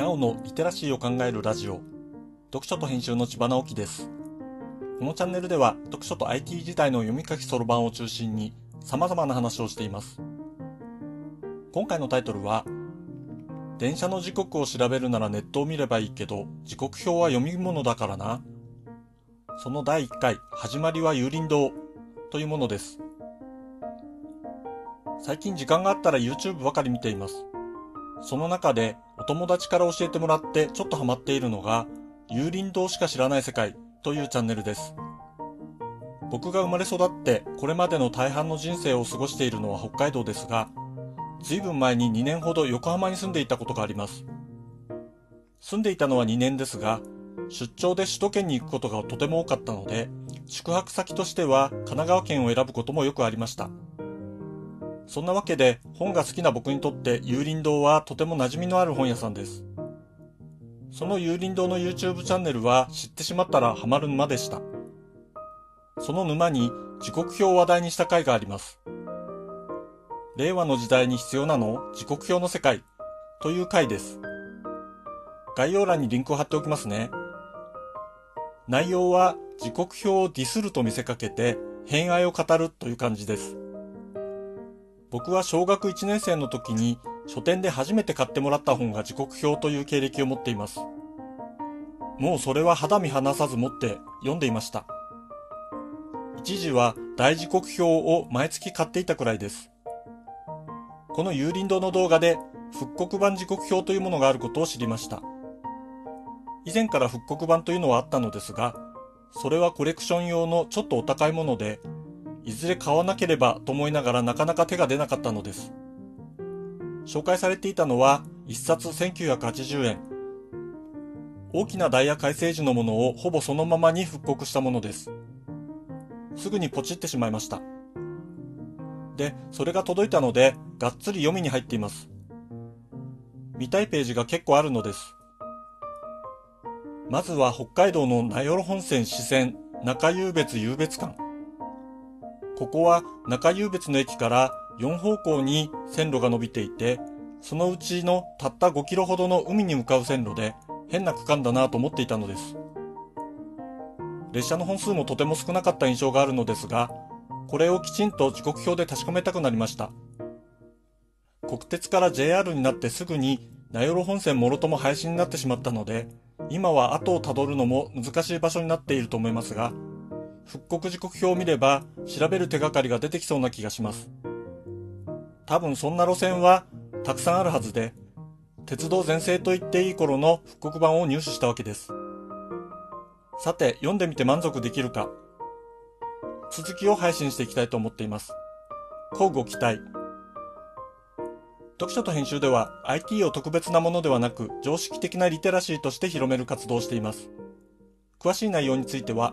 にゃおのリテラシーを考えるラジオ。読書と編集の千葉直樹です。このチャンネルでは読書と IT 時代の読み書きそろばんを中心に様々な話をしています。今回のタイトルは電車の時刻を調べるならネットを見ればいいけど時刻表は読み物だからな。その第1回始まりは有林堂というものです。最近時間があったら YouTube ばかり見ています。その中で友達から教えてもらってちょっとハマっているのが、有林堂しか知らない世界というチャンネルです。僕が生まれ育ってこれまでの大半の人生を過ごしているのは北海道ですが、随分前に2年ほど横浜に住んでいたことがあります。住んでいたのは2年ですが、出張で首都圏に行くことがとても多かったので、宿泊先としては神奈川県を選ぶこともよくありました。そんなわけで本が好きな僕にとって有林堂はとても馴染みのある本屋さんです。その有林堂の YouTube チャンネルは知ってしまったらハマる沼でした。その沼に時刻表を話題にした回があります。令和の時代に必要なの時刻表の世界という回です。概要欄にリンクを貼っておきますね。内容は時刻表をディスると見せかけて偏愛を語るという感じです。僕は小学1年生の時に書店で初めて買ってもらった本が時刻表という経歴を持っています。もうそれは肌身離さず持って読んでいました。一時は大時刻表を毎月買っていたくらいです。この有林堂の動画で復刻版時刻表というものがあることを知りました。以前から復刻版というのはあったのですが、それはコレクション用のちょっとお高いもので、いずれ買わなければと思いながらなかなか手が出なかったのです。紹介されていたのは1冊1980円。大きなダイヤ改正時のものをほぼそのままに復刻したものです。すぐにポチってしまいました。で、それが届いたので、がっつり読みに入っています。見たいページが結構あるのです。まずは北海道の名寄本線支線中湧別湧別館。ここは中湧別の駅から4方向に線路が伸びていて、そのうちのたった5キロほどの海に向かう線路で変な区間だなと思っていたのです。列車の本数もとても少なかった印象があるのですが、これをきちんと時刻表で確かめたくなりました。国鉄から JR になってすぐに名寄本線もろとも廃止になってしまったので、今は後をたどるのも難しい場所になっていると思いますが、復刻時刻表を見れば調べる手がかりが出てきそうな気がします。多分そんな路線はたくさんあるはずで、鉄道全盛と言っていい頃の復刻版を入手したわけです。さて、読んでみて満足できるか。続きを配信していきたいと思っています。乞うご期待。読書と編集では IT を特別なものではなく常識的なリテラシーとして広める活動をしています。詳しい内容については